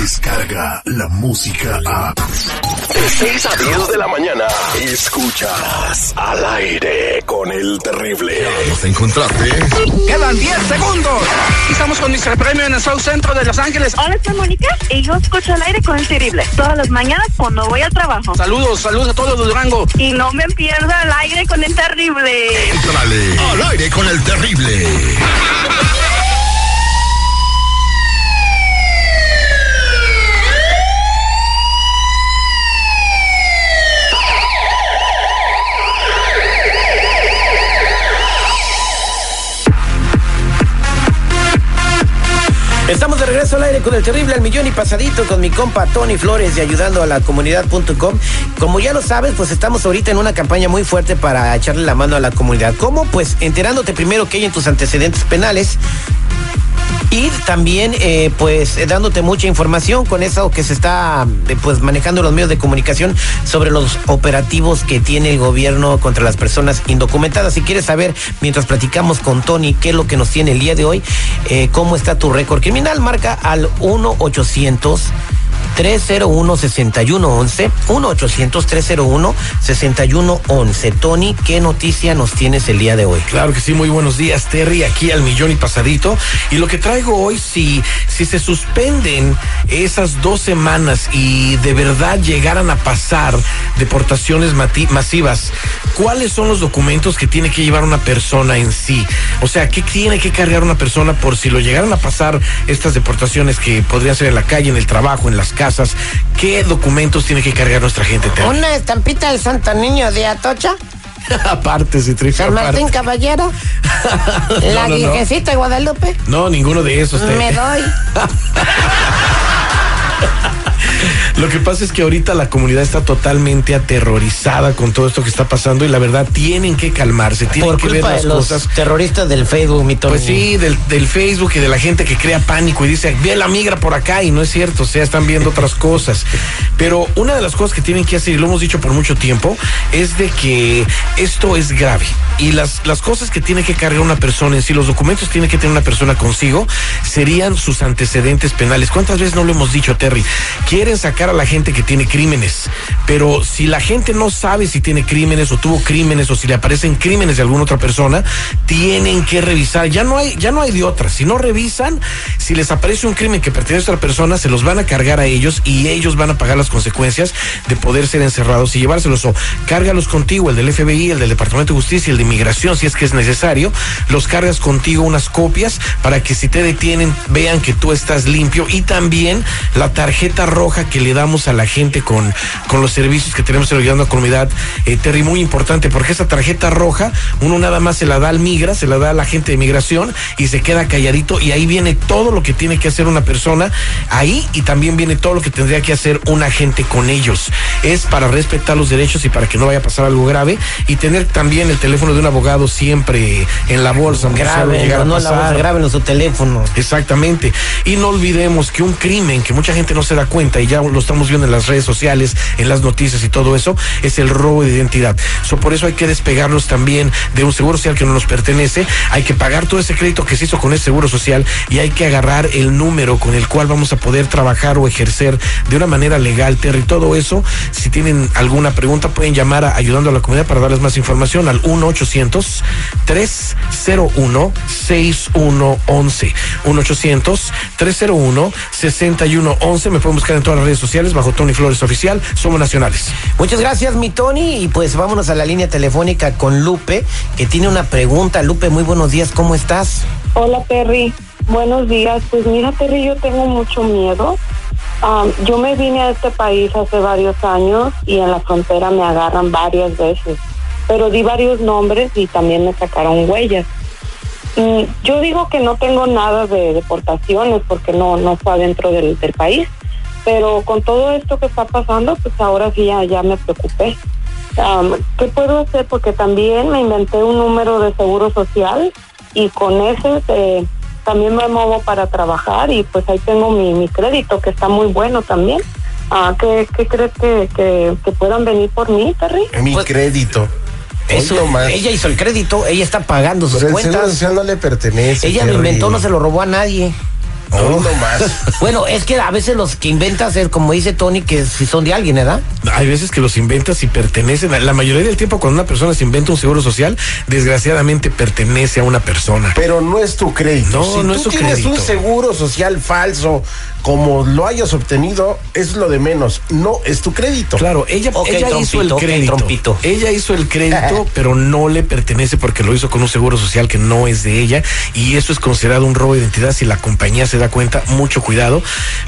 llega la música a... De 6 a 10 de la mañana, escuchas al aire con el terrible. Nos encontraste. Quedan 10 segundos. Estamos con Mr. Premio en el South Centro de Los Ángeles. Hola, soy Mónica y yo escucho al aire con el terrible. Todas las mañanas cuando voy al trabajo. Saludos, saludos a todos los Durango. Y no me pierda al aire con el terrible. Entrale al aire con el terrible. Estamos de regreso al aire con el terrible al millón y pasadito con mi compa Tony Flores de ayudando a la comunidad.com. Como ya lo sabes, pues estamos ahorita en una campaña muy fuerte para echarle la mano a la comunidad. ¿Cómo? Pues enterándote primero que hay en tus antecedentes penales. Y también, eh, pues, eh, dándote mucha información con eso que se está, eh, pues, manejando los medios de comunicación sobre los operativos que tiene el gobierno contra las personas indocumentadas. Si quieres saber, mientras platicamos con Tony, qué es lo que nos tiene el día de hoy, cómo está tu récord criminal, marca al 1-800. 301-6111, 1-800-301-6111. Tony, ¿qué noticia nos tienes el día de hoy? Claro que sí, muy buenos días, Terry, aquí al millón y pasadito. Y lo que traigo hoy, si, si se suspenden esas dos semanas y de verdad llegaran a pasar deportaciones masivas, ¿cuáles son los documentos que tiene que llevar una persona en sí? O sea, ¿qué tiene que cargar una persona por si lo llegaran a pasar estas deportaciones que podrían ser en la calle, en el trabajo, en las casas? ¿Qué documentos tiene que cargar nuestra gente, Terry? Una estampita del Santo Niño de Atocha, aparte, si San Martín Caballero, la no, de Guadalupe. No, ninguno de esos. Me doy. Lo que pasa es que ahorita la comunidad está totalmente aterrorizada con todo esto que está pasando y la verdad tienen que calmarse, tienen Por que ver las de los cosas. terroristas del Facebook, mi Tony. Pues sí, del, del Facebook y de la gente que crea pánico y dice, ve la migra por acá y no es cierto, o sea, están viendo otras cosas. Pero una de las cosas que tienen que hacer, y lo hemos dicho por mucho tiempo, es de que esto es grave. Y las, las cosas que tiene que cargar una persona en sí, los documentos que tiene que tener una persona consigo, serían sus antecedentes penales. ¿Cuántas veces no lo hemos dicho, Terry? Quieren sacar a la gente que tiene crímenes, pero si la gente no sabe si tiene crímenes o tuvo crímenes o si le aparecen crímenes de alguna otra persona, tienen que revisar. Ya no hay, ya no hay de otra. Si no revisan, si les aparece un crimen que pertenece a otra persona, se los van a cargar a ellos y ellos van a pagar las consecuencias de poder ser encerrados y llevárselos. O cárgalos contigo, el del FBI, el del Departamento de Justicia, el de Inmigración, si es que es necesario. Los cargas contigo unas copias para que si te detienen vean que tú estás limpio y también la tarjeta roja que le damos a la gente con, con los servicios que tenemos en Ayudando a la Comunidad, eh, Terry, muy importante, porque esa tarjeta roja, uno nada más se la da al migra, se la da a la gente de migración y se queda calladito y ahí viene todo lo que tiene que hacer una persona ahí y también viene todo lo que tendría que hacer un agente con ellos. Es para respetar los derechos y para que no vaya a pasar algo grave y tener también el teléfono de un abogado siempre en la bolsa. llegara a no la graben en su teléfono. Exactamente. Y no olvidemos que un crimen que mucha gente no se da cuenta y ya lo estamos viendo en las redes sociales, en las noticias y todo eso, es el robo de identidad. Por eso hay que despegarnos también de un seguro social que no nos pertenece. Hay que pagar todo ese crédito que se hizo con ese seguro social y hay que agarrar el número con el cual vamos a poder trabajar o ejercer de una manera legal, Terry. Todo eso, si tienen alguna pregunta, pueden llamar Ayudando a la Comunidad para darles más información al 1 800 301 6111 1 800 301 6111 Me pueden buscar en todas las redes sociales bajo Tony Flores Oficial. Somos nacionales. Muchas gracias, mi Tony. Y pues vámonos a la línea telefónica con Lupe, que tiene una pregunta. Lupe, muy buenos días, ¿cómo estás? Hola Terry, buenos días. Pues mira Terry, yo tengo mucho miedo. Am, yo me vine a este país hace varios años y en la frontera me agarran varias veces, pero di varios nombres y también me sacaron huellas. Mm, yo digo que no tengo nada de deportaciones porque no, no fue adentro del, del país, pero con todo esto que está pasando, pues ahora sí ya, ya me preocupé. ¿Qué puedo hacer? Porque también me inventé un número de seguro social y con ese eh, también me muevo para trabajar y pues ahí tengo mi, mi crédito que está muy bueno también. Ah, ¿qué, qué crees que, que, que puedan venir por mí, Terry? Mi Pues- crédito. Eso, ella hizo el crédito, ella está pagando sus Pero el seguro cuentas. social no le pertenece. Ella lo inventó, no se lo robó a nadie. Oh, no más. Bueno, es que a veces los que inventas es como dice Tony, que si son de alguien, ¿verdad? Hay veces que los inventas y pertenecen. a- La mayoría del tiempo, cuando una persona se inventa un seguro social, desgraciadamente pertenece a una persona. Pero no es tu crédito. No, si no tú es tu tienes crédito. un seguro social falso, como lo hayas obtenido, es lo de menos. No es tu crédito. Claro, ella, ella hizo el crédito. Ella hizo el crédito, pero no le pertenece porque lo hizo con un seguro social que no es de ella. Y eso es considerado un robo de identidad si la compañía se da cuenta. Mucho cuidado.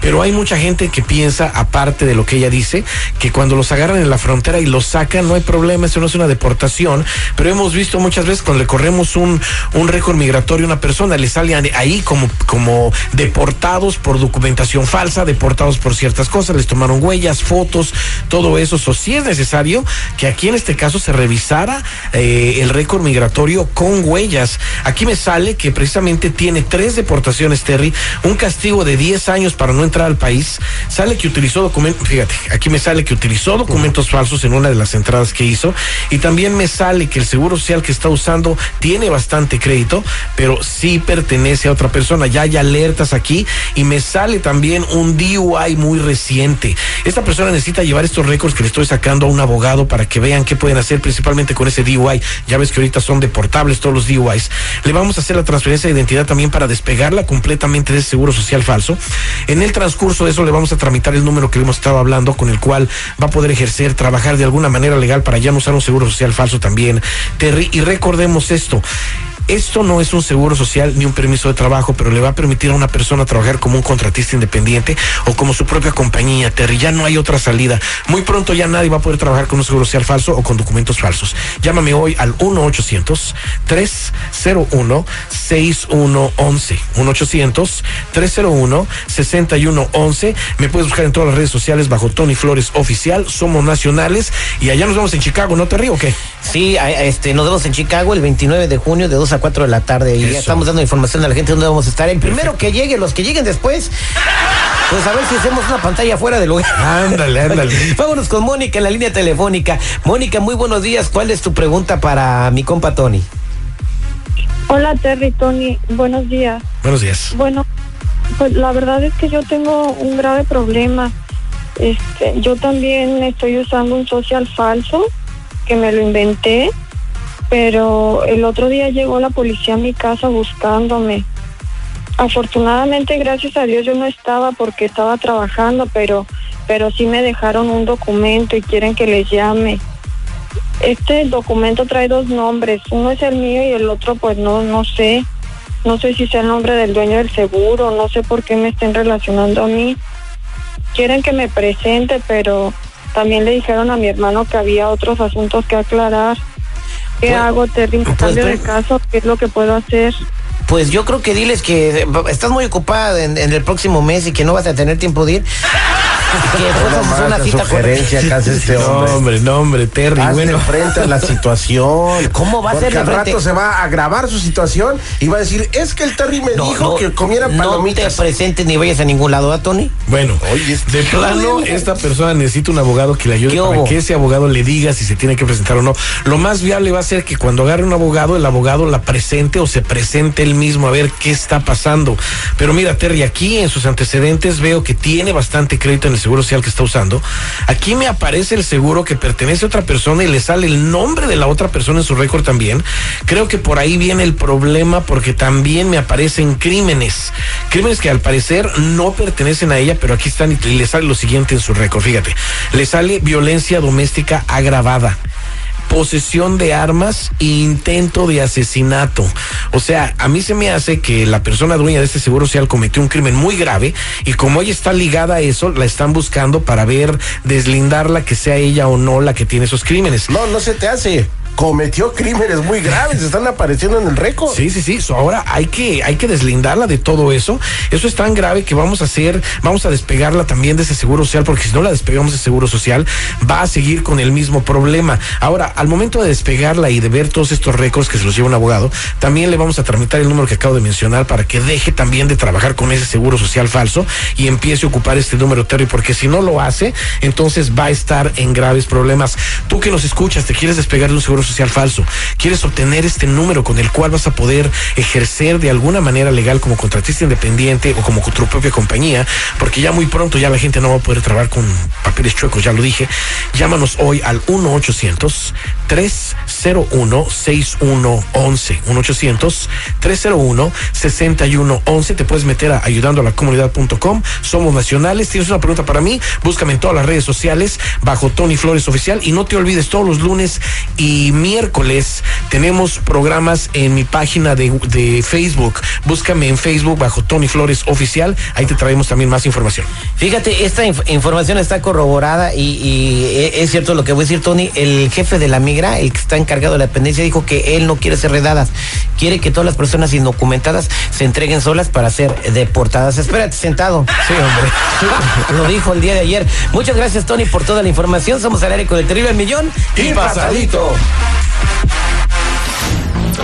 Pero hay mucha gente que piensa, aparte de lo que ella dice, que cuando los agarran en la frontera y los sacan, no hay problema, eso no es una deportación. Pero hemos visto muchas veces cuando le corremos un, un récord migratorio a una persona, le salen ahí como, como deportados por documentación falsa, deportados por ciertas cosas, les tomaron huellas, fotos, todo eso. O si es necesario que aquí en este caso se revisara eh, el récord migratorio con huellas. Aquí me sale que precisamente tiene tres deportaciones, Terry, un castigo de 10 años para no entrar al país. Sale que utilizó documentos, fíjate, aquí me sale que utilizó documentos falsos en una de las entradas que hizo y también me sale que el seguro social que está usando tiene bastante crédito, pero sí pertenece a otra persona. Ya hay alertas aquí y me sale también un DUI muy reciente. Esta persona necesita llevar estos récords que le estoy sacando a un abogado para que vean qué pueden hacer principalmente con ese DUI. Ya ves que ahorita son deportables todos los DUIs. Le vamos a hacer la transferencia de identidad también para despegarla completamente de ese seguro social falso. En el transcurso de eso le vamos a tramitar el número que hemos estado hablando con el cual va a poder ejercer, trabajar de alguna manera legal para ya no usar un seguro social falso también. Terry, y recordemos esto. Esto no es un seguro social ni un permiso de trabajo, pero le va a permitir a una persona trabajar como un contratista independiente o como su propia compañía. Terry, ya no hay otra salida. Muy pronto ya nadie va a poder trabajar con un seguro social falso o con documentos falsos. Llámame hoy al 1-800-301-6111. 1-800-301-6111. Me puedes buscar en todas las redes sociales bajo Tony Flores Oficial. Somos nacionales y allá nos vemos en Chicago, ¿no, Terry? ¿O qué? Sí, este, nos vemos en Chicago el 29 de junio de 2 a 4 de la tarde y Eso. ya estamos dando información a la gente dónde vamos a estar. El primero que llegue, los que lleguen después, pues a ver si hacemos una pantalla fuera del lugar. Ándale, ándale. Vámonos con Mónica en la línea telefónica. Mónica, muy buenos días. ¿Cuál es tu pregunta para mi compa Tony? Hola Terry, Tony, buenos días. Buenos días. Bueno, pues la verdad es que yo tengo un grave problema. Este, yo también estoy usando un social falso que me lo inventé, pero el otro día llegó la policía a mi casa buscándome. Afortunadamente, gracias a Dios, yo no estaba porque estaba trabajando, pero, pero sí me dejaron un documento y quieren que les llame. Este documento trae dos nombres, uno es el mío y el otro pues no, no sé. No sé si sea el nombre del dueño del seguro, no sé por qué me estén relacionando a mí. Quieren que me presente, pero también le dijeron a mi hermano que había otros asuntos que aclarar. ¿Qué hago, Terry? pues, ¿Cambio de caso? ¿Qué es lo que puedo hacer? Pues yo creo que diles que eh, estás muy ocupada en, en el próximo mes y que no vas a tener tiempo de ir. Que No más, una cita con sugerencia que hace este No, hombre. hombre, no, hombre, Terry. Hazle bueno, frente a la situación. ¿Cómo va a Porque ser de al frente? rato se va a agravar su situación y va a decir, es que el Terry me dijo que comiera no palomitas. te presentes ni vayas a ningún lado, ¿ah, Tony? bueno, Oye, este- de plano, esta persona necesita un abogado que le ayude ¿Qué para hubo? que ese abogado le diga si se tiene que presentar o no. Lo más viable va a ser que cuando agarre un abogado, el abogado la presente o se presente él mismo a ver qué está pasando. Pero mira, Terry, aquí en sus antecedentes veo que tiene bastante crédito en seguro social que está usando. Aquí me aparece el seguro que pertenece a otra persona y le sale el nombre de la otra persona en su récord también. Creo que por ahí viene el problema porque también me aparecen crímenes. Crímenes que al parecer no pertenecen a ella, pero aquí están y le sale lo siguiente en su récord. Fíjate, le sale violencia doméstica agravada posesión de armas e intento de asesinato. O sea, a mí se me hace que la persona dueña de este seguro social cometió un crimen muy grave y como ella está ligada a eso, la están buscando para ver, deslindarla que sea ella o no la que tiene esos crímenes. No, no se te hace. Cometió crímenes muy graves, están apareciendo en el récord. Sí, sí, sí. Ahora hay que, hay que deslindarla de todo eso. Eso es tan grave que vamos a hacer, vamos a despegarla también de ese seguro social, porque si no la despegamos de seguro social, va a seguir con el mismo problema. Ahora, al momento de despegarla y de ver todos estos récords que se los lleva un abogado, también le vamos a tramitar el número que acabo de mencionar para que deje también de trabajar con ese seguro social falso y empiece a ocupar este número, Terry, porque si no lo hace, entonces va a estar en graves problemas. Tú que nos escuchas, ¿te quieres despegar de un seguro social falso. ¿Quieres obtener este número con el cual vas a poder ejercer de alguna manera legal como contratista independiente o como tu propia compañía? Porque ya muy pronto ya la gente no va a poder trabajar con papeles chuecos, ya lo dije. Llámanos hoy al 1 800 301 6111 1 800 301 6111 te puedes meter a ayudando a la comunidad.com somos nacionales tienes una pregunta para mí búscame en todas las redes sociales bajo Tony Flores Oficial y no te olvides todos los lunes y miércoles tenemos programas en mi página de, de Facebook búscame en Facebook bajo Tony Flores Oficial ahí te traemos también más información Fíjate, esta inf- información está corroborada y, y e- es cierto lo que voy a decir, Tony. El jefe de la migra, el que está encargado de la dependencia, dijo que él no quiere ser redadas. Quiere que todas las personas indocumentadas se entreguen solas para ser deportadas. Espérate sentado. Sí, hombre. Lo dijo el día de ayer. Muchas gracias, Tony, por toda la información. Somos al aire con el terrible millón Y pasadito.